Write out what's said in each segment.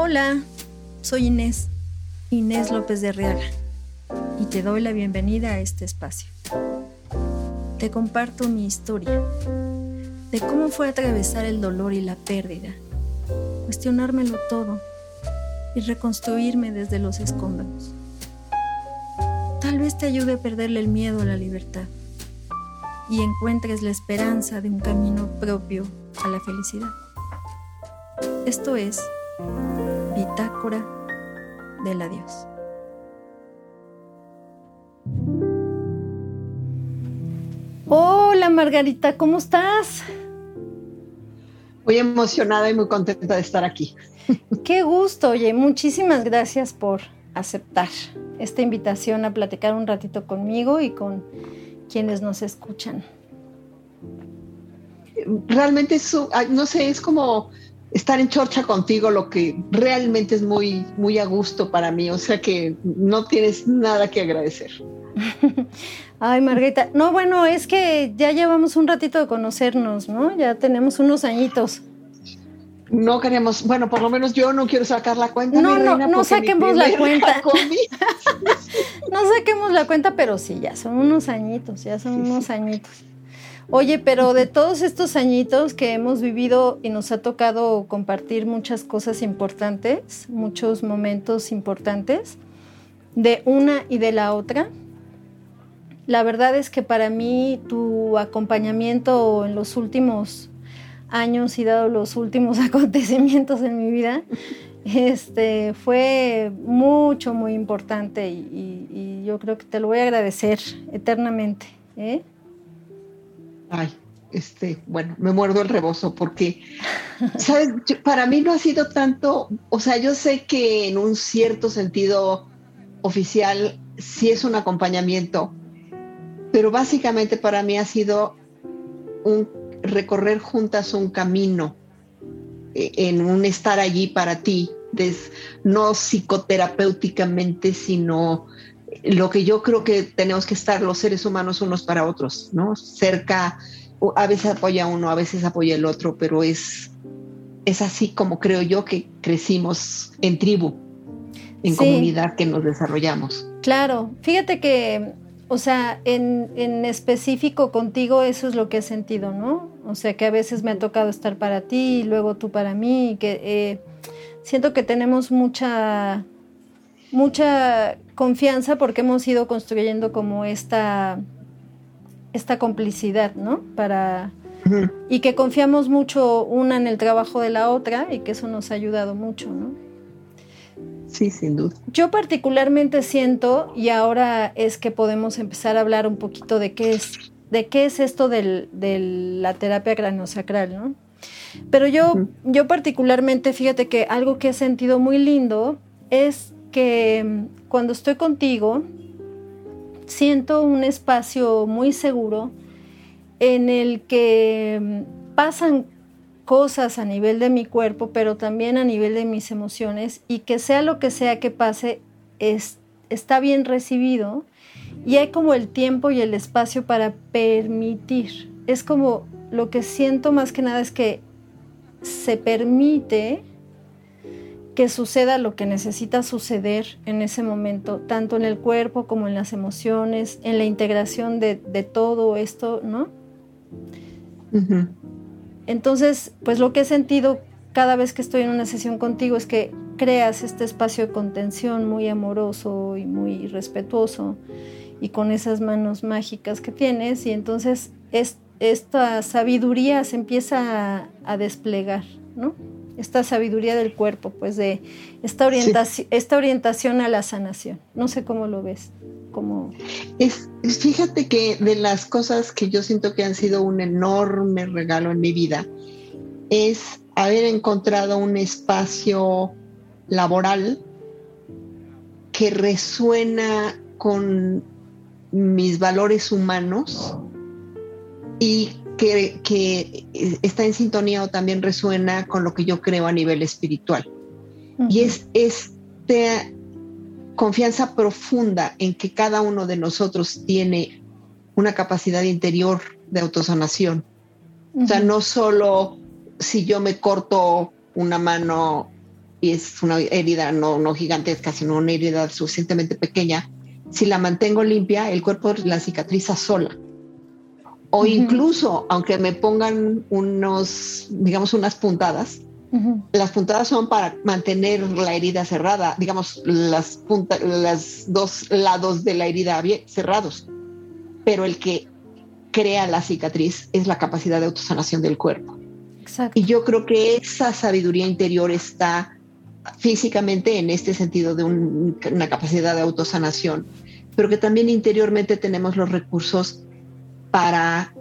Hola, soy Inés, Inés López de Arriaga, y te doy la bienvenida a este espacio. Te comparto mi historia, de cómo fue atravesar el dolor y la pérdida, cuestionármelo todo y reconstruirme desde los escombros. Tal vez te ayude a perderle el miedo a la libertad y encuentres la esperanza de un camino propio a la felicidad. Esto es Bitácora del Adiós. Hola Margarita, ¿cómo estás? Muy emocionada y muy contenta de estar aquí. Qué gusto, oye, muchísimas gracias por aceptar esta invitación a platicar un ratito conmigo y con quienes nos escuchan. Realmente, no sé, es como estar en chorcha contigo, lo que realmente es muy, muy a gusto para mí. O sea que no tienes nada que agradecer. Ay, Margarita. No, bueno, es que ya llevamos un ratito de conocernos, ¿no? Ya tenemos unos añitos. No queremos, bueno, por lo menos yo no quiero sacar la cuenta. No, no, no saquemos la cuenta. no saquemos la cuenta, pero sí, ya son unos añitos, ya son unos añitos. Oye, pero de todos estos añitos que hemos vivido y nos ha tocado compartir muchas cosas importantes, muchos momentos importantes, de una y de la otra, la verdad es que para mí tu acompañamiento en los últimos años y dado los últimos acontecimientos en mi vida, este, fue mucho, muy importante y, yo creo que te lo voy a agradecer eternamente. ¿eh? Ay, este, bueno, me muerdo el rebozo porque, ¿sabes? para mí no ha sido tanto, o sea, yo sé que en un cierto sentido oficial sí es un acompañamiento, pero básicamente para mí ha sido un recorrer juntas un camino eh, en un estar allí para ti, no psicoterapéuticamente, sino lo que yo creo que tenemos que estar los seres humanos unos para otros, ¿no? Cerca, a veces apoya uno, a veces apoya el otro, pero es, es así como creo yo que crecimos en tribu, en comunidad que nos desarrollamos. Claro, fíjate que o sea, en, en, específico contigo eso es lo que he sentido, ¿no? O sea, que a veces me ha tocado estar para ti y luego tú para mí, y que eh, siento que tenemos mucha, mucha confianza porque hemos ido construyendo como esta, esta complicidad, ¿no? Para, y que confiamos mucho una en el trabajo de la otra y que eso nos ha ayudado mucho, ¿no? Sí, sin duda. Yo particularmente siento, y ahora es que podemos empezar a hablar un poquito de qué es, de qué es esto de la terapia craniosacral, ¿no? Pero yo, yo particularmente, fíjate que algo que he sentido muy lindo es que mm, cuando estoy contigo, siento un espacio muy seguro en el que mm, pasan cosas a nivel de mi cuerpo, pero también a nivel de mis emociones y que sea lo que sea que pase, es, está bien recibido y hay como el tiempo y el espacio para permitir. Es como lo que siento más que nada es que se permite que suceda lo que necesita suceder en ese momento, tanto en el cuerpo como en las emociones, en la integración de, todo esto, ¿no? Entonces, pues lo que he sentido cada vez que estoy en una sesión contigo es que creas este espacio de contención muy amoroso y muy respetuoso y con esas manos mágicas que tienes y entonces esta sabiduría se empieza a, desplegar, ¿no? Esta sabiduría del cuerpo, pues de esta orientación, esta orientación a la sanación. No sé cómo lo ves. Como... Es, fíjate que de las cosas que yo siento que han sido un enorme regalo en mi vida es haber encontrado un espacio laboral que resuena con mis valores humanos y que, que, está en sintonía o también resuena con lo que yo creo a nivel espiritual. Y es este confianza profunda en que cada uno de nosotros tiene una capacidad interior de autosanación. O sea, no solo si yo me corto una mano y es una herida no, no gigantesca, sino una herida suficientemente pequeña, si la mantengo limpia, el cuerpo la cicatriza sola. O incluso, aunque me pongan unos, digamos, unas puntadas, las puntadas son para mantener la herida cerrada, digamos, las, dos lados de la herida cerrados. Pero el que crea la cicatriz es la capacidad de autosanación del cuerpo. Y yo creo que esa sabiduría interior está físicamente en este sentido de una capacidad de autosanación, pero que también interiormente tenemos los recursos para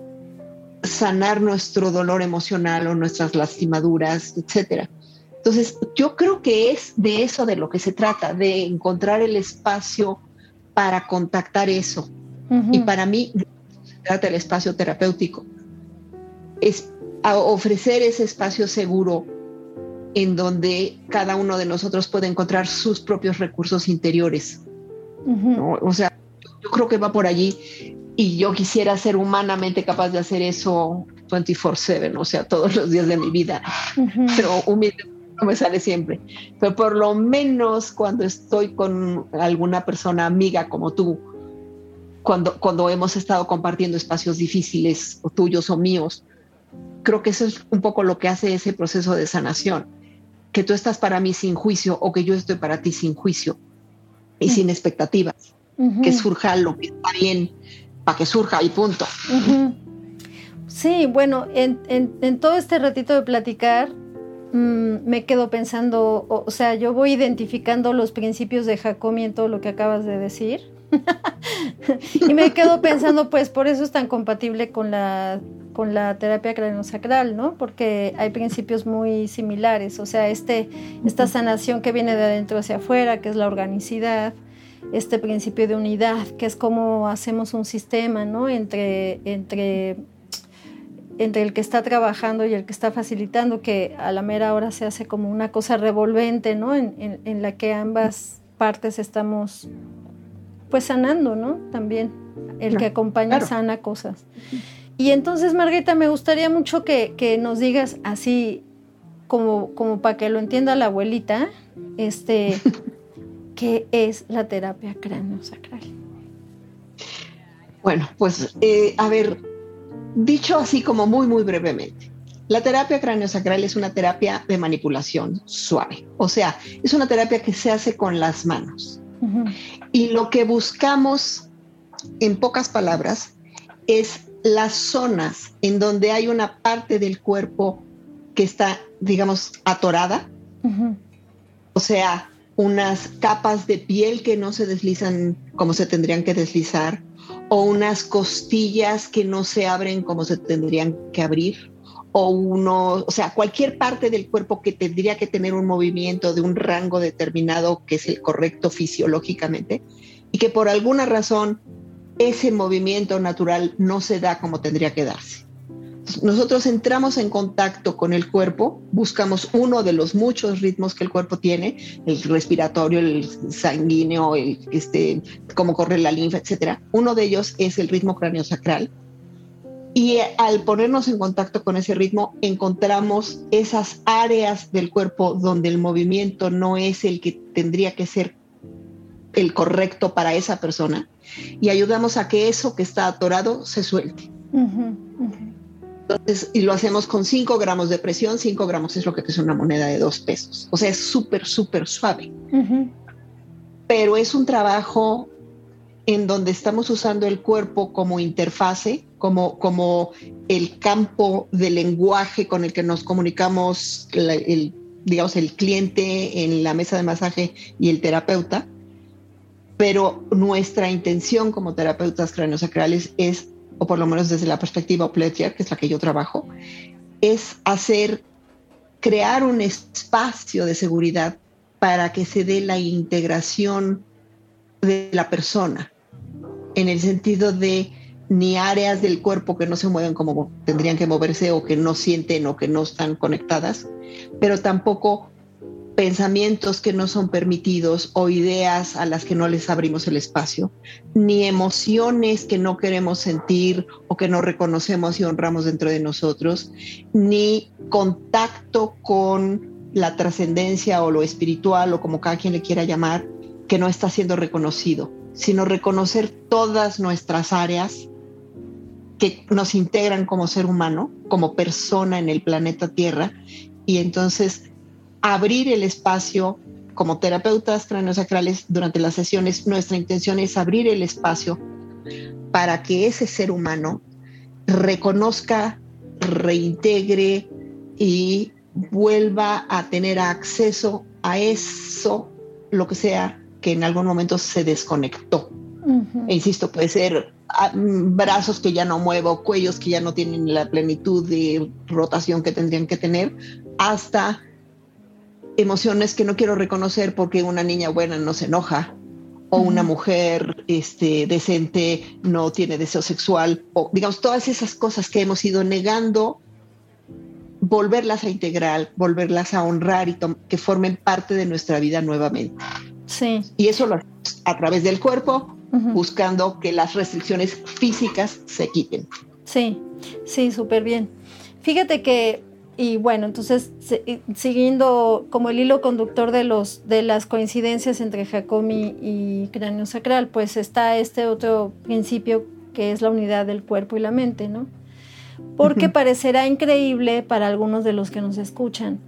sanar nuestro dolor emocional o nuestras lastimaduras, etcétera. Entonces, yo creo que es de eso de lo que se trata, de encontrar el espacio para contactar eso. Y para mí, se trata del espacio terapéutico. Es ofrecer ese espacio seguro en donde cada uno de nosotros puede encontrar sus propios recursos interiores. O sea, yo creo que va por allí y yo quisiera ser humanamente capaz de hacer eso 24/7, o sea, todos los días de mi vida, pero humilde no me sale siempre. Pero por lo menos cuando estoy con alguna persona amiga como tú, cuando, cuando hemos estado compartiendo espacios difíciles, o tuyos o míos, creo que eso es un poco lo que hace ese proceso de sanación, que tú estás para mí sin juicio o que yo estoy para ti sin juicio y sin expectativas, que surja lo que está bien para que surja y punto. Sí, bueno, en, todo este ratito de platicar, mm, me quedo pensando, o, sea, yo voy identificando los principios de Jacomi en todo lo que acabas de decir. y me quedo pensando, pues por eso es tan compatible con la, con la terapia craniosacral, ¿no? Porque hay principios muy similares, o sea, este, esta sanación que viene de adentro hacia afuera, que es la organicidad, este principio de unidad, que es como hacemos un sistema, ¿no? Entre, entre, entre el que está trabajando y el que está facilitando, que a la mera hora se hace como una cosa revolvente, ¿no? En, en la que ambas partes estamos pues sanando, ¿no? También el que acompaña sana cosas. Y entonces, Margarita, me gustaría mucho que, nos digas así, como, como para que lo entienda la abuelita, este, ¿qué es la terapia cráneo-sacral? Bueno, pues, eh, a ver, dicho así como muy, muy brevemente. La terapia cráneo-sacral es una terapia de manipulación suave, o sea, es una terapia que se hace con las manos. Y lo que buscamos, en pocas palabras, es las zonas en donde hay una parte del cuerpo que está, digamos, atorada. O sea, unas capas de piel que no se deslizan como se tendrían que deslizar, o unas costillas que no se abren como se tendrían que abrir, o uno, o sea, cualquier parte del cuerpo que tendría que tener un movimiento de un rango determinado que es el correcto fisiológicamente y que por alguna razón ese movimiento natural no se da como tendría que darse. Nosotros entramos en contacto con el cuerpo, buscamos uno de los muchos ritmos que el cuerpo tiene, el respiratorio, el sanguíneo, el este, cómo corre la linfa, etcétera. Uno de ellos es el ritmo sacral y al ponernos en contacto con ese ritmo, encontramos esas áreas del cuerpo donde el movimiento no es el que tendría que ser el correcto para esa persona y ayudamos a que eso que está atorado se suelte. Entonces, y lo hacemos con 5 gramos de presión, 5 gramos es lo que es una moneda de 2 pesos. O sea, es súper, súper suave. Pero es un trabajo en donde estamos usando el cuerpo como interfase, como, como el campo de lenguaje con el que nos comunicamos, el, digamos, el cliente en la mesa de masaje y el terapeuta. Pero nuestra intención como terapeutas craniosacrales es, o por lo menos desde la perspectiva Pletcher, que es la que yo trabajo, es hacer, crear un espacio de seguridad para que se dé la integración de la persona en el sentido de ni áreas del cuerpo que no se mueven como tendrían que moverse o que no sienten o que no están conectadas, pero tampoco pensamientos que no son permitidos o ideas a las que no les abrimos el espacio, ni emociones que no queremos sentir o que no reconocemos y honramos dentro de nosotros, ni contacto con la trascendencia o lo espiritual o como cada quien le quiera llamar, que no está siendo reconocido, sino reconocer todas nuestras áreas que nos integran como ser humano, como persona en el planeta Tierra, y entonces abrir el espacio como terapeutas craniosacrales durante las sesiones, nuestra intención es abrir el espacio para que ese ser humano reconozca, reintegre y vuelva a tener acceso a eso, lo que sea que en algún momento se desconectó. E insisto, puede ser ah, brazos que ya no muevo, cuellos que ya no tienen la plenitud de rotación que tendrían que tener, hasta emociones que no quiero reconocer porque una niña buena no se enoja o una mujer este, decente no tiene deseo sexual o digamos todas esas cosas que hemos ido negando volverlas a integrar, volverlas a honrar y que formen parte de nuestra vida nuevamente. Sí. Y eso lo hacemos a través del cuerpo, buscando que las restricciones físicas se quiten. Sí, sí, súper bien. Fíjate que, y bueno, entonces, siguiendo como el hilo conductor de, los, de las coincidencias entre Jacomi y cráneo sacral, pues está este otro principio que es la unidad del cuerpo y la mente, ¿no? Porque parecerá increíble para algunos de los que nos escuchan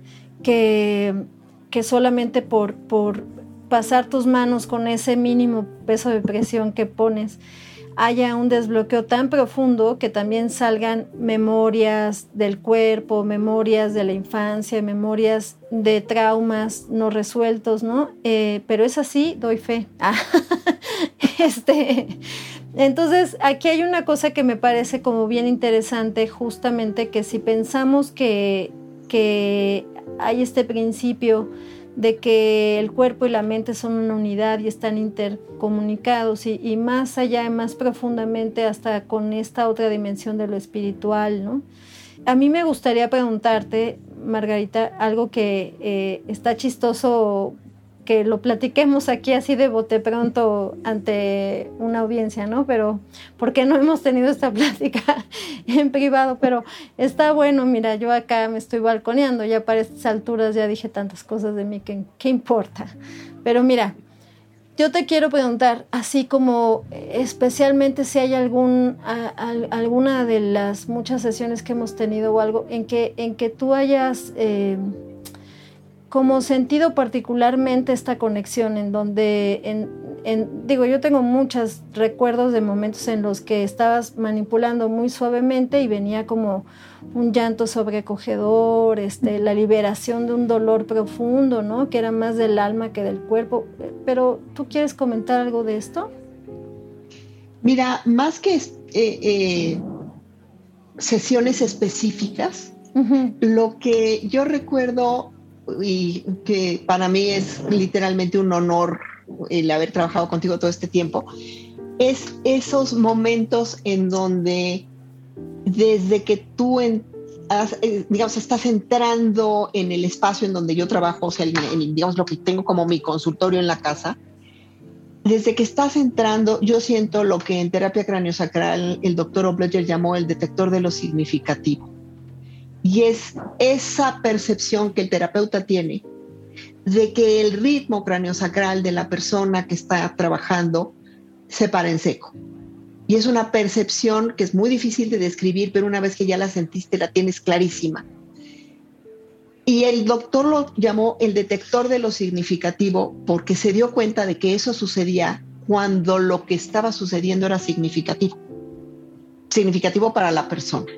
que, que solamente por, por pasar tus manos con ese mínimo peso de presión que pones, haya un desbloqueo tan profundo que también salgan memorias del cuerpo, memorias de la infancia, memorias de traumas no resueltos, ¿no? Eh, pero es así, doy fe. este, entonces, aquí hay una cosa que me parece como bien interesante, justamente que si pensamos que, que hay este principio, de que el cuerpo y la mente son una unidad y están intercomunicados y, más allá, más profundamente, hasta con esta otra dimensión de lo espiritual, ¿no? A mí me gustaría preguntarte, Margarita, algo que eh, está chistoso que lo platiquemos aquí así de bote pronto ante una audiencia, ¿no? Pero porque no hemos tenido esta plática en privado, pero está bueno, mira, yo acá me estoy balconeando, ya para estas alturas ya dije tantas cosas de mí que qué importa. Pero mira, yo te quiero preguntar, así como especialmente si hay algún, alguna de las muchas sesiones que hemos tenido o algo en que, en que tú hayas... Eh, como sentido particularmente esta conexión en donde, en, digo, yo tengo muchos recuerdos de momentos en los que estabas manipulando muy suavemente y venía como un llanto sobrecogedor, este, la liberación de un dolor profundo, ¿no? Que era más del alma que del cuerpo. Pero, ¿tú quieres comentar algo de esto? Mira, más que eh, eh, sesiones específicas, lo que yo recuerdo y que para mí es literalmente un honor el haber trabajado contigo todo este tiempo, es esos momentos en donde desde que tú eh, digamos, estás entrando en el espacio en donde yo trabajo, o sea, digamos lo que tengo como mi consultorio en la casa, desde que estás entrando, yo siento lo que en terapia craniosacral el doctor Obleger llamó el detector de lo significativo. Y es esa percepción que el terapeuta tiene de que el ritmo craneosacral de la persona que está trabajando se para en seco. Y es una percepción que es muy difícil de describir, pero una vez que ya la sentiste, la tienes clarísima. Y el doctor lo llamó el detector de lo significativo porque se dio cuenta de que eso sucedía cuando lo que estaba sucediendo era significativo. Significativo para la persona.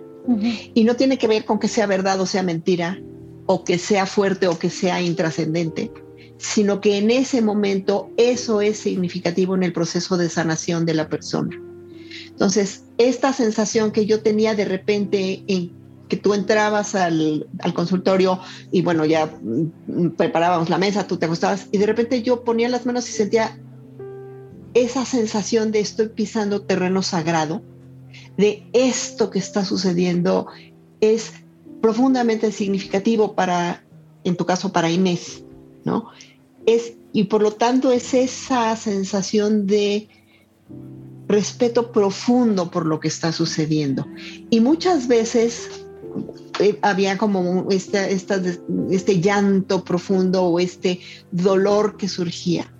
Y no tiene que ver con que sea verdad o sea mentira, o que sea fuerte o que sea intrascendente, sino que en ese momento eso es significativo en el proceso de sanación de la persona. Entonces, esta sensación que yo tenía de repente en que tú entrabas al, al, consultorio y bueno, ya preparábamos la mesa, tú te acostabas y de repente yo ponía las manos y sentía esa sensación de estoy pisando terreno sagrado de esto que está sucediendo es profundamente significativo para, en tu caso, para Inés, ¿no? Es, y por lo tanto es esa sensación de respeto profundo por lo que está sucediendo. Y muchas veces eh, había como este, este llanto profundo o este dolor que surgía.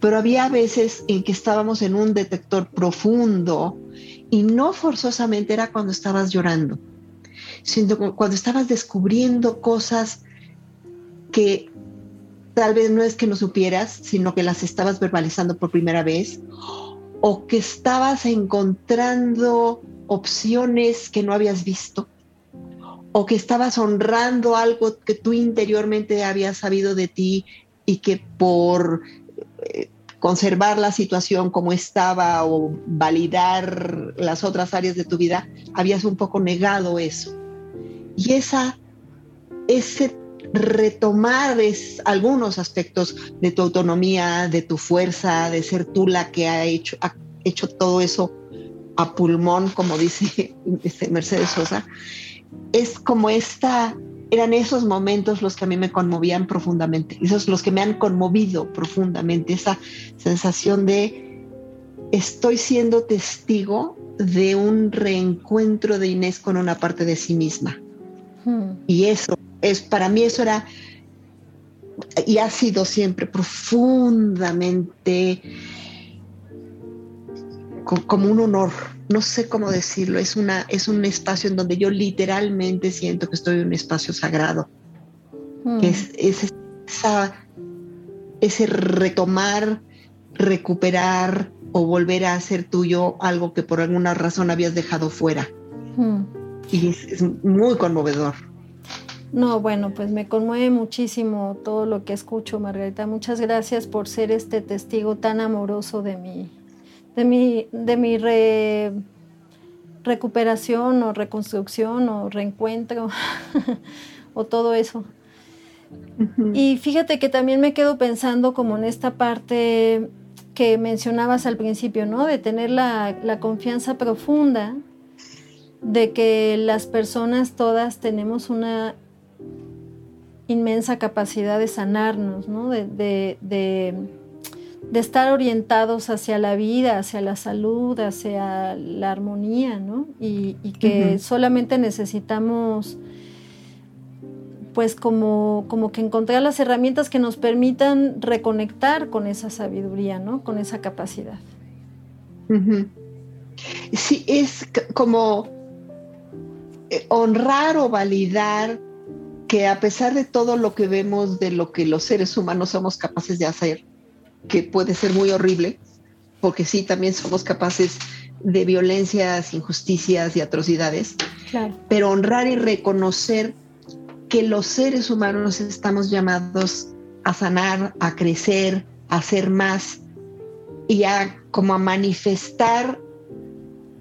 Pero había veces en que estábamos en un detector profundo y no forzosamente era cuando estabas llorando, sino cuando estabas descubriendo cosas que tal vez no es que no supieras, sino que las estabas verbalizando por primera vez, o que estabas encontrando opciones que no habías visto, o que estabas honrando algo que tú interiormente habías sabido de ti y que por eh, conservar la situación como estaba o validar las otras áreas de tu vida, habías un poco negado eso. Y esa, ese retomar algunos aspectos de tu autonomía, de tu fuerza, de ser tú la que ha hecho, ha hecho todo eso a pulmón, como dice este Mercedes Sosa, es como esta, eran esos momentos los que a mí me conmovían profundamente, esos los que me han conmovido profundamente, esa sensación de estoy siendo testigo de un reencuentro de Inés con una parte de sí misma. Hmm. Y eso es, para mí eso era y ha sido siempre profundamente como un honor, no sé cómo decirlo, es, una, es un espacio en donde yo literalmente siento que estoy en un espacio sagrado, hmm. es, ese retomar, recuperar o volver a hacer tuyo algo que por alguna razón habías dejado fuera. Hmm. Y es muy conmovedor. No, bueno, pues me conmueve muchísimo todo lo que escucho, Margarita. Muchas gracias por ser este testigo tan amoroso de mi, de mi, de mi recuperación o reconstrucción o reencuentro o todo eso. Y fíjate que también me quedo pensando como en esta parte que mencionabas al principio, ¿no? De tener la, la confianza profunda de que las personas todas tenemos una inmensa capacidad de sanarnos, ¿no? de, estar orientados hacia la vida, hacia la salud, hacia la armonía, ¿no? y, que solamente necesitamos pues como, como que encontrar las herramientas que nos permitan reconectar con esa sabiduría, ¿no? Con esa capacidad. Sí, es como eh, honrar o validar que a pesar de todo lo que vemos de lo que los seres humanos somos capaces de hacer, que puede ser muy horrible, porque sí, también somos capaces de violencias, injusticias y atrocidades, pero honrar y reconocer que los seres humanos estamos llamados a sanar, a crecer, a ser más y a como a manifestar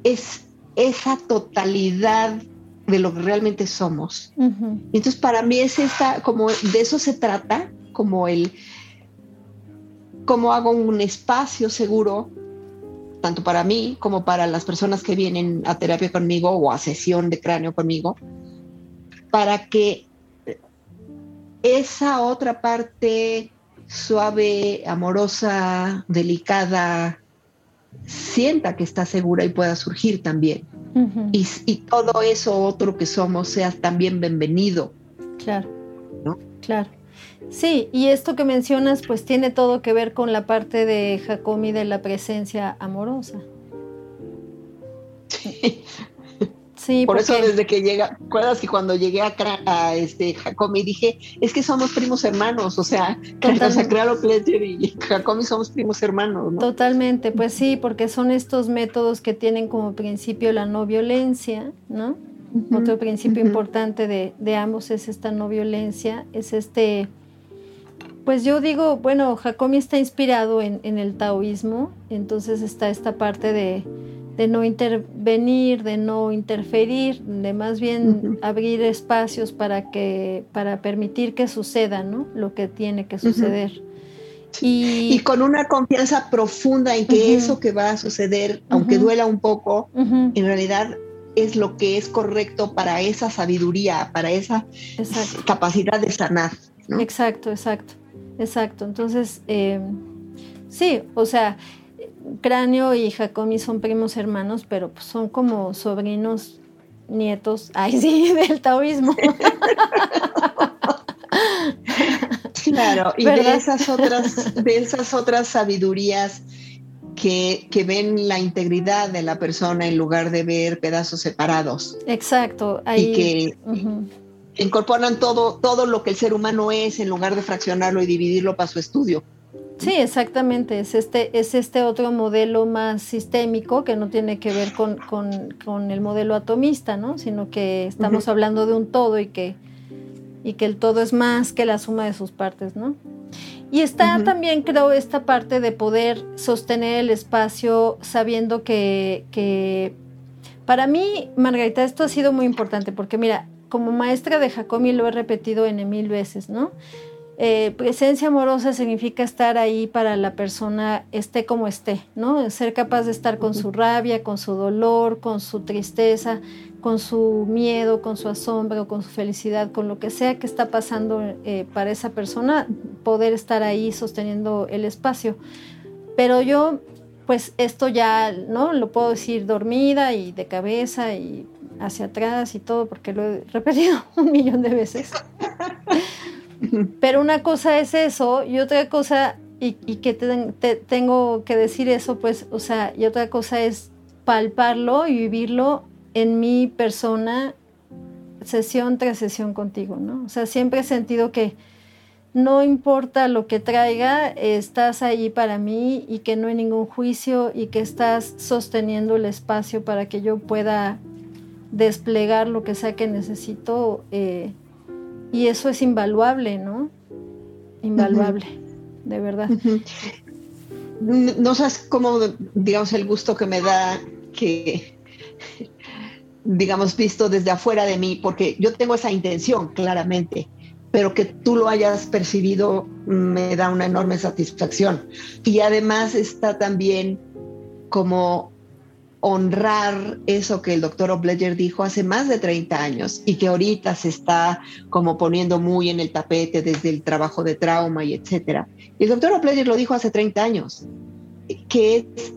es, esa totalidad de lo que realmente somos. Entonces, para mí es esta, como de eso se trata, como el, cómo hago un espacio seguro, tanto para mí como para las personas que vienen a terapia conmigo o a sesión de cráneo conmigo, para que esa otra parte suave, amorosa, delicada, sienta que está segura y pueda surgir también y, todo eso otro que somos sea también bienvenido. Claro. ¿No? Claro. Sí, y esto que mencionas pues tiene todo que ver con la parte de Jacomi de la presencia amorosa. Sí. Por eso desde que llega, ¿recuerdas que cuando llegué a, a este Jacomi dije, es que somos primos hermanos, o sea, Cralo Pletcher y Jacomi somos primos hermanos, ¿no? Totalmente, pues sí, porque son estos métodos que tienen como principio la no violencia, ¿no? Otro principio importante de, de ambos es esta no violencia, es este pues yo digo, bueno, Jacomi está inspirado en, en, el taoísmo, entonces está esta parte de, de no intervenir, de no interferir, de más bien abrir espacios para que, para permitir que suceda, ¿no? Lo que tiene que suceder. y, con una confianza profunda en que eso que va a suceder, aunque duela un poco, en realidad es lo que es correcto para esa sabiduría, para esa capacidad de sanar. Exacto, exacto, exacto. Entonces, eh, sí, o sea, Cráneo y Jacomi son primos hermanos, pero pues son como sobrinos nietos, ay sí, del taoísmo. Claro, y de esas otras, de esas otras sabidurías que, ven la integridad de la persona en lugar de ver pedazos separados. Exacto. Y que incorporan todo, todo lo que el ser humano es en lugar de fraccionarlo y dividirlo para su estudio. Sí, exactamente. Es este, es este otro modelo más sistémico que no tiene que ver con, el modelo atomista, ¿no? Sino que estamos hablando de un todo y que, y que el todo es más que la suma de sus partes, ¿no? Y está también, creo, esta parte de poder sostener el espacio sabiendo que, que, para mí, Margarita, esto ha sido muy importante porque mira, como maestra de Jacomi lo he repetido en mil veces, ¿no? Eh, presencia amorosa significa estar ahí para la persona esté como esté, ¿no? Ser capaz de estar con su rabia, con su dolor, con su tristeza, con su miedo, con su asombro, con su felicidad, con lo que sea que está pasando eh, para esa persona, poder estar ahí sosteniendo el espacio. Pero yo, pues esto ya, ¿no? Lo puedo decir dormida y de cabeza y hacia atrás y todo, porque lo he repetido un millón de veces. Pero una cosa es eso y otra cosa, y, que tengo que decir eso, pues, o sea, y otra cosa es palparlo y vivirlo en mi persona sesión tras sesión contigo, ¿no? O sea, siempre he sentido que no importa lo que traiga, estás ahí para mí y que no hay ningún juicio y que estás sosteniendo el espacio para que yo pueda desplegar lo que sea que necesito eh, y eso es invaluable, ¿no? Invaluable, de verdad. No sabes cómo, digamos, el gusto que me da que, digamos, visto desde afuera de mí, porque yo tengo esa intención, claramente, pero que tú lo hayas percibido me da una enorme satisfacción. Y además está también como honrar eso que el doctor Obledger dijo hace más de 30 años y que ahorita se está como poniendo muy en el tapete desde el trabajo de trauma y etcétera. Y el doctor Obledger lo dijo hace 30 años, que es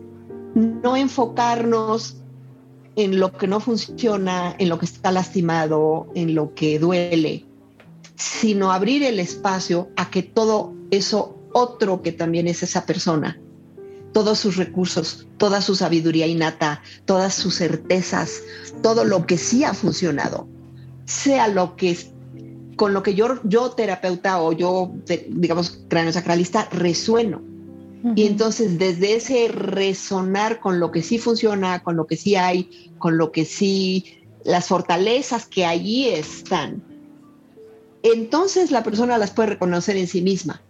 no enfocarnos en lo que no funciona, en lo que está lastimado, en lo que duele, sino abrir el espacio a que todo eso otro que también es esa persona todos sus recursos, toda su sabiduría innata, todas sus certezas, todo lo que sí ha funcionado, sea lo que con lo que yo, yo terapeuta o yo, digamos, sacralista, resueno. Y entonces desde ese resonar con lo que sí funciona, con lo que sí hay, con lo que sí, las fortalezas que allí están, entonces la persona las puede reconocer en sí misma.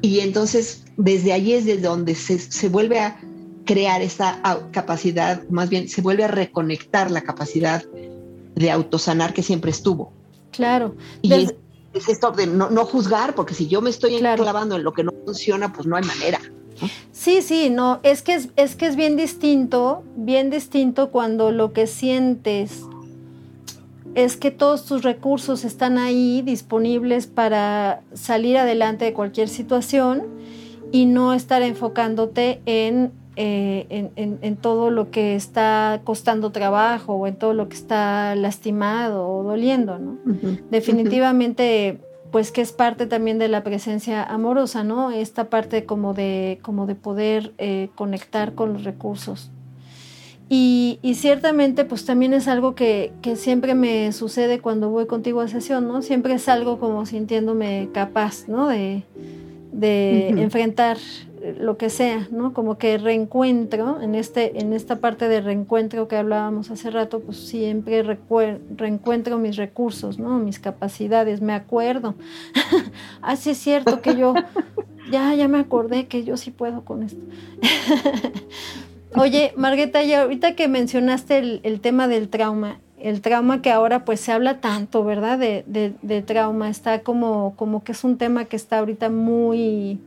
Y entonces desde allí es desde donde se, vuelve a crear esta capacidad, más bien se vuelve a reconectar la capacidad de autosanar que siempre estuvo. Claro. Y es, esto de no, juzgar, porque si yo me estoy clavando en lo que no funciona, pues no hay manera. Sí, sí, no, es que es, es que es bien distinto, bien distinto cuando lo que sientes es que todos tus recursos están ahí disponibles para salir adelante de cualquier situación y no estar enfocándote en, eh, en, todo lo que está costando trabajo o en todo lo que está lastimado o doliendo, ¿no? Definitivamente, pues que es parte también de la presencia amorosa, ¿no? Esta parte como de, como de poder eh, conectar con los recursos. Y, ciertamente, pues también es algo que, siempre me sucede cuando voy contigo a sesión, ¿no? Siempre es algo como sintiéndome capaz, ¿no? De, enfrentar lo que sea, ¿no? Como que reencuentro, en, este, en esta parte de reencuentro que hablábamos hace rato, pues siempre reencuentro mis recursos, ¿no? Mis capacidades, me acuerdo. Así ah, es cierto que yo, ya, ya me acordé que yo sí puedo con esto. Oye, Margueta, ya ahorita que mencionaste el, tema del trauma, el trauma que ahora pues se habla tanto, ¿verdad? De, trauma, está como, como que es un tema que está ahorita muy,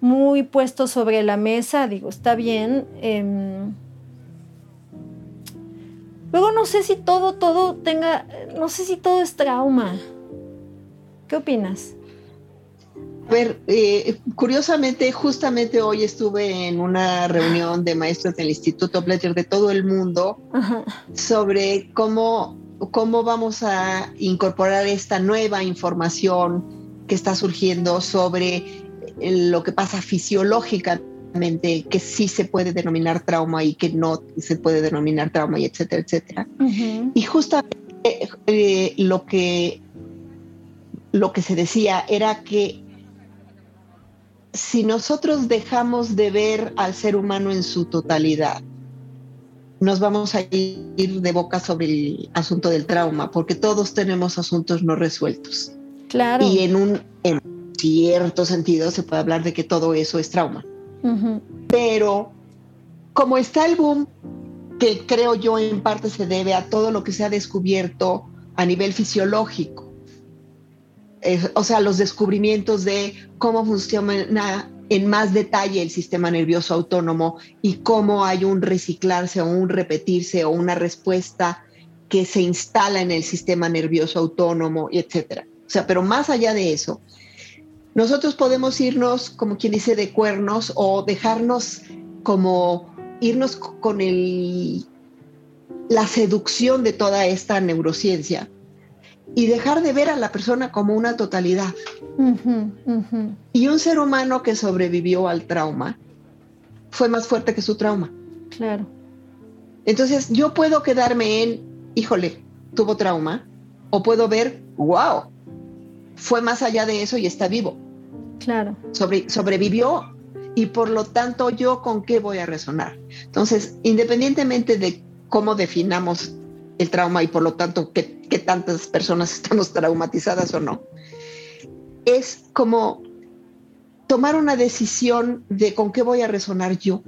muy puesto sobre la mesa, digo, está bien. Em, luego no sé si todo, todo tenga, no sé si todo es trauma. ¿Qué opinas? Ver, eh, curiosamente, justamente hoy estuve en una reunión de maestros del Instituto Bletcher de todo el mundo sobre cómo, cómo vamos a incorporar esta nueva información que está surgiendo sobre lo que pasa fisiológicamente, que sí se puede denominar trauma y que no se puede denominar trauma, y etcétera, etcétera. Y justamente eh, lo que lo que se decía era que si nosotros dejamos de ver al ser humano en su totalidad, nos vamos a ir de boca sobre el asunto del trauma, porque todos tenemos asuntos no resueltos. Claro. Y en un cierto sentido se puede hablar de que todo eso es trauma. Pero como está el boom, que creo yo en parte se debe a todo lo que se ha descubierto a nivel fisiológico, o sea, los descubrimientos de cómo funciona en más detalle el sistema nervioso autónomo y cómo hay un reciclarse o un repetirse o una respuesta que se instala en el sistema nervioso autónomo, etcétera. O sea, pero más allá de eso, nosotros podemos irnos, como quien dice, de cuernos o dejarnos como irnos con el, la seducción de toda esta neurociencia y dejar de ver a la persona como una totalidad. Y un ser humano que sobrevivió al trauma fue más fuerte que su trauma. Claro. Entonces yo puedo quedarme en, híjole, tuvo trauma, o puedo ver, wow, fue más allá de eso y está vivo. Claro. sobrevivió y por lo tanto yo con qué voy a resonar. Entonces, independientemente de cómo definamos el trauma y por lo tanto qué, tantas personas estamos traumatizadas o no. Es como tomar una decisión de con qué voy a resonar yo,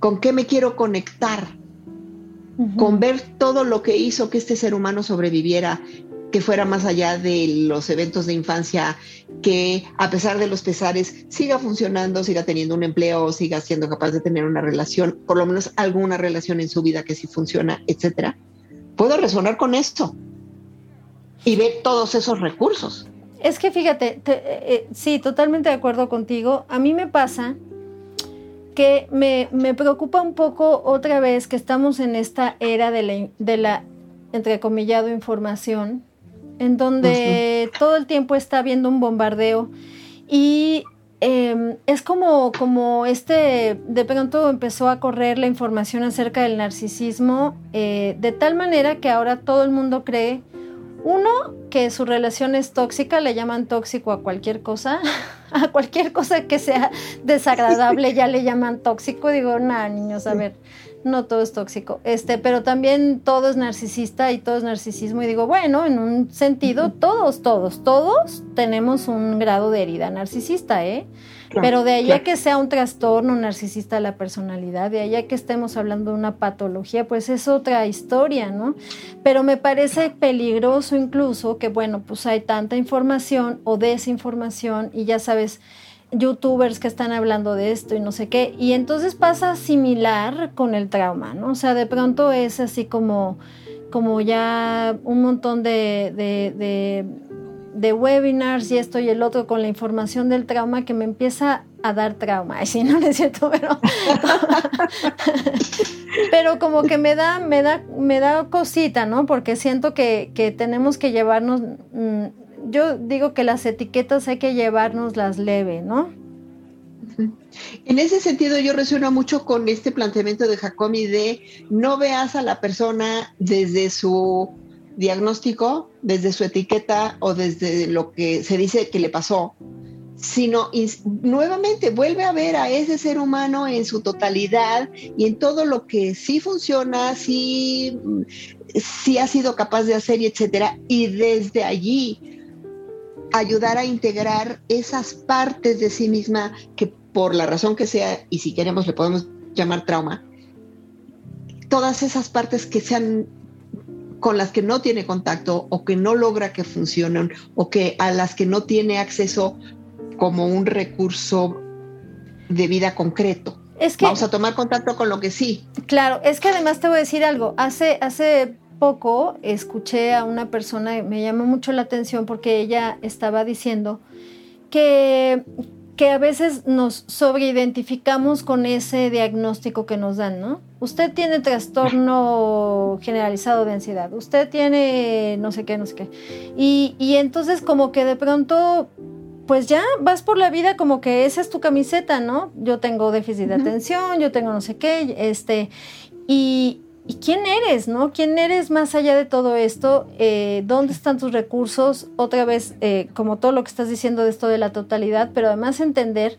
con qué me quiero conectar, con ver todo lo que hizo que este ser humano sobreviviera, que fuera más allá de los eventos de infancia, que a pesar de los pesares siga funcionando, siga teniendo un empleo, siga siendo capaz de tener una relación, por lo menos alguna relación en su vida que sí funciona, etcétera. Puedo resonar con esto y ver todos esos recursos. Es que fíjate, eh, eh, sí, totalmente de acuerdo contigo. A mí me pasa que me, me, preocupa un poco otra vez que estamos en esta era de la, de la entrecomillado información en donde todo el tiempo está habiendo un bombardeo y em, es como, como este, de pronto empezó a correr la información acerca del narcisismo eh, de tal manera que ahora todo el mundo cree, uno, que su relación es tóxica, le llaman tóxico a cualquier cosa, a cualquier cosa que sea desagradable ya le llaman tóxico, digo, nada, niños, a ver no todo es tóxico, este, pero también todo es narcisista y todo es narcisismo. Y digo, bueno, en un sentido, todos, todos, todos tenemos un grado de herida narcisista, ¿eh? pero de ahí a que sea un trastorno narcisista de la personalidad, de ahí a que estemos hablando de una patología, pues es otra historia, ¿no? Pero me parece peligroso incluso que, bueno, pues hay tanta información o desinformación y ya sabes, youtubers que están hablando de esto y no sé qué. Y entonces pasa similar con el trauma, ¿no? O sea, de pronto es así como, como ya un montón de, de, de, webinars y esto y el otro con la información del trauma que me empieza a dar trauma. Ay, sí, no, es cierto, pero, pero como que me da, me da, me da cosita, ¿no? Porque siento que, que tenemos que llevarnos... Mm, yo digo que las etiquetas hay que llevárnoslas leve, ¿no? En ese sentido, yo resueno mucho con este planteamiento de Jacomi de no veas a la persona desde su diagnóstico, desde su etiqueta o desde lo que se dice que le pasó, sino nuevamente vuelve a ver a ese ser humano en su totalidad y en todo lo que sí funciona, sí, sí ha sido capaz de hacer y etcétera. Y desde allí ayudar a integrar esas partes de sí misma que por la razón que sea, y si queremos le podemos llamar trauma, todas esas partes que sean con las que no tiene contacto o que no logra que funcionen o que a las que no tiene acceso como un recurso de vida concreto. Es que, Vamos a tomar contacto con lo que sí. Claro, es que además te voy a decir algo. Hace, hace poco escuché a una persona, me llamó mucho la atención porque ella estaba diciendo que, que a veces nos sobreidentificamos con ese diagnóstico que nos dan, ¿no? Usted tiene trastorno generalizado de ansiedad, usted tiene no sé qué, no sé qué. Y, y entonces como que de pronto pues ya vas por la vida como que esa es tu camiseta, ¿no? Yo tengo déficit de atención, yo tengo no sé qué, este, y, ¿y quién eres, no? ¿Quién eres más allá de todo esto? Eh, ¿Dónde están tus recursos? Otra vez, eh, como todo lo que estás diciendo de esto de la totalidad, pero además entender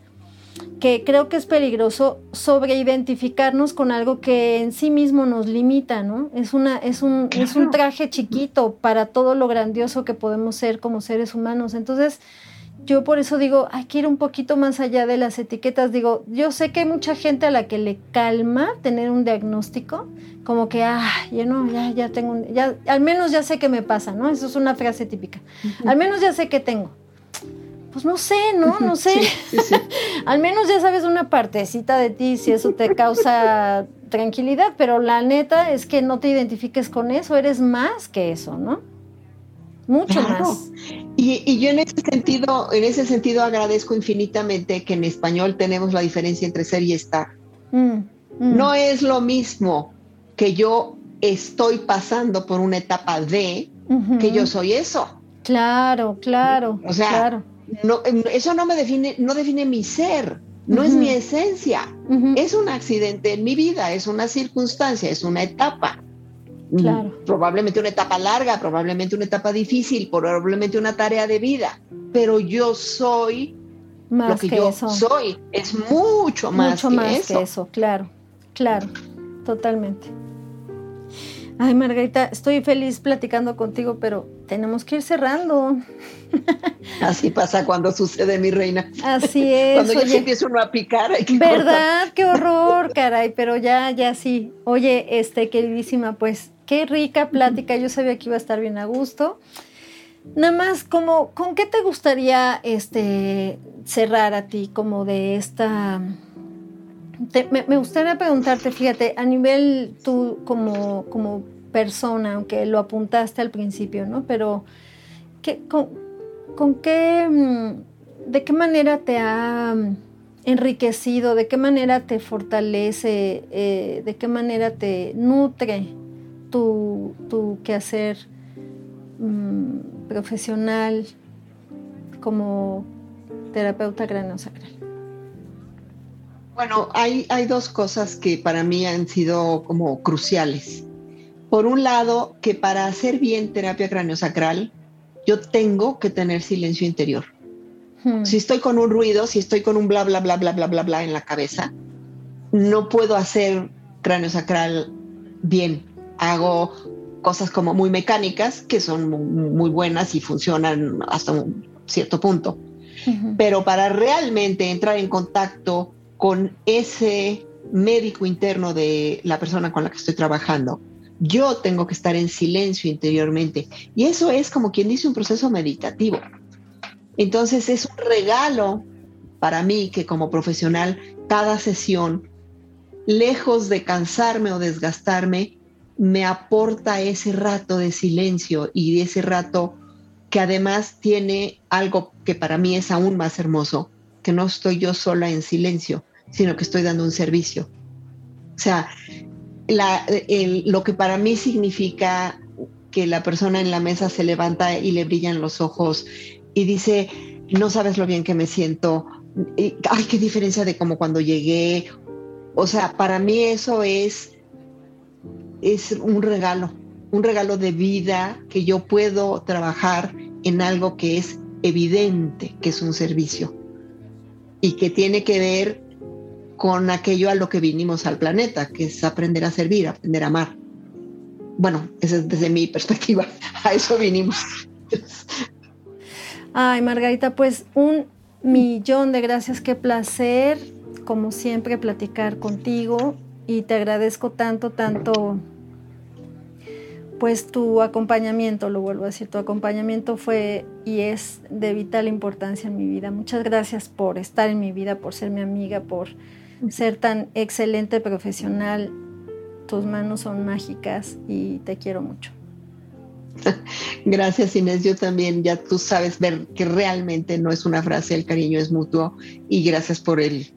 que creo que es peligroso sobreidentificarnos con algo que en sí mismo nos limita, ¿no? Es, una, es, un, es un traje chiquito para todo lo grandioso que podemos ser como seres humanos. Entonces, yo por eso digo, hay que ir un poquito más allá de las etiquetas. Digo, yo sé que hay mucha gente a la que le calma tener un diagnóstico, como que, ah, ya no, ya, ya tengo, un, ya, al menos ya sé qué me pasa, ¿no? Eso es una frase típica. Al menos ya sé qué tengo. Pues no sé, ¿no? No sé. al menos ya sabes una partecita de ti si eso te causa tranquilidad, pero la neta es que no te identifiques con eso, eres más que eso, ¿no? Mucho más. Y, yo en ese sentido, en ese sentido agradezco infinitamente que en español tenemos la diferencia entre ser y estar. Mm, mm. No es lo mismo que yo estoy pasando por una etapa de que yo soy eso. Claro, claro. O sea, No, eso no me define, no define mi ser, no es mi esencia. Es un accidente en mi vida, es una circunstancia, es una etapa. Claro. Probablemente una etapa larga, probablemente una etapa difícil, probablemente una tarea de vida, pero yo soy más lo que, yo soy, es mucho más, mucho que, más eso. que eso. Claro, claro, totalmente. Ay, Margarita, estoy feliz platicando contigo, pero tenemos que ir cerrando. Así pasa cuando sucede, mi reina. Así es. Cuando ya se empieza uno a picar. Hay que ¿Verdad? Qué horror, caray, pero ya, ya sí. Oye, este, queridísima, pues Qué rica plática, yo sabía que iba a estar bien a gusto. Nada más, como, ¿con qué te gustaría este, cerrar a ti como de esta... me, gustaría preguntarte, fíjate, a nivel tú como, como persona, aunque lo apuntaste al principio, ¿no? Pero, ¿qué, con, qué, mm, de qué manera te ha enriquecido, de qué manera te fortalece, eh, de qué manera te nutre tu, tu quehacer mm, profesional como terapeuta sacral Bueno, hay, hay dos cosas que para mí han sido como cruciales. Por un lado, que para hacer bien terapia sacral yo tengo que tener silencio interior. Hmm. Si estoy con un ruido, si estoy con un bla, bla, bla, bla, bla, bla, bla en la cabeza, no puedo hacer cráneo sacral bien hago cosas como muy mecánicas, que son muy, buenas y funcionan hasta un cierto punto. Pero para realmente entrar en contacto con ese médico interno de la persona con la que estoy trabajando, yo tengo que estar en silencio interiormente. Y eso es como quien dice un proceso meditativo. Entonces es un regalo para mí que como profesional, cada sesión, lejos de cansarme o desgastarme, me aporta ese rato de silencio y ese rato que además tiene algo que para mí es aún más hermoso, que no estoy yo sola en silencio, sino que estoy dando un servicio. O sea, lo que para mí significa que la persona en la mesa se levanta y le brillan los ojos y dice, no sabes lo bien que me siento, ay, qué diferencia de como cuando llegué. O sea, para mí eso es es un regalo, un regalo de vida que yo puedo trabajar en algo que es evidente que es un servicio y que tiene que ver con aquello a lo que vinimos al planeta, que es aprender a servir, aprender a amar. Bueno, esa es desde mi perspectiva, a eso vinimos. Ay, Margarita, pues un millón de gracias, qué placer, como siempre, platicar contigo y te agradezco tanto, tanto, pues tu acompañamiento, lo vuelvo a decir, tu acompañamiento fue y es de vital importancia en mi vida. Muchas gracias por estar en mi vida, por ser mi amiga, por ser tan excelente profesional. Tus manos son mágicas y te quiero mucho. Gracias Inés, yo también ya tú sabes ver que realmente no es una frase, el cariño es mutuo y gracias por el,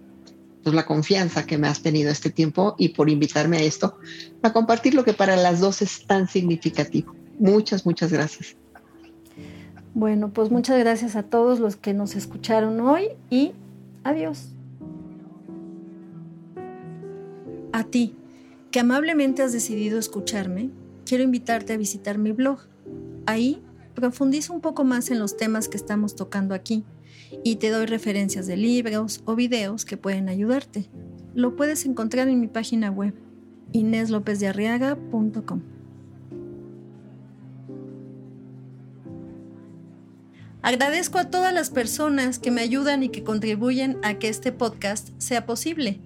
pues, la confianza que me has tenido este tiempo y por invitarme a esto, a compartir lo que para las dos es tan significativo. Muchas, muchas gracias. Bueno, pues muchas gracias a todos los que nos escucharon hoy y adiós. A ti, que amablemente has decidido escucharme, quiero invitarte a visitar mi blog. Ahí profundizo un poco más en los temas que estamos tocando aquí y te doy referencias de libros o videos que pueden ayudarte. Lo puedes encontrar en mi página web, ineslopezdearriaga.com. Agradezco a todas las personas que me ayudan y que contribuyen a que este podcast sea posible.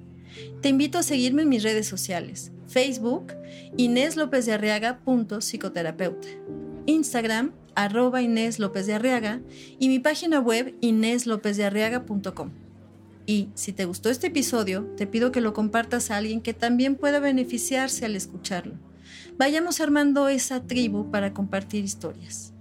Te invito a seguirme en mis redes sociales. Facebook, Inés psicoterapeuta. Instagram, arroba Inés López de Arriaga y mi página web ineslopezdearriaga.com. Y si te gustó este episodio, te pido que lo compartas a alguien que también pueda beneficiarse al escucharlo. Vayamos armando esa tribu para compartir historias.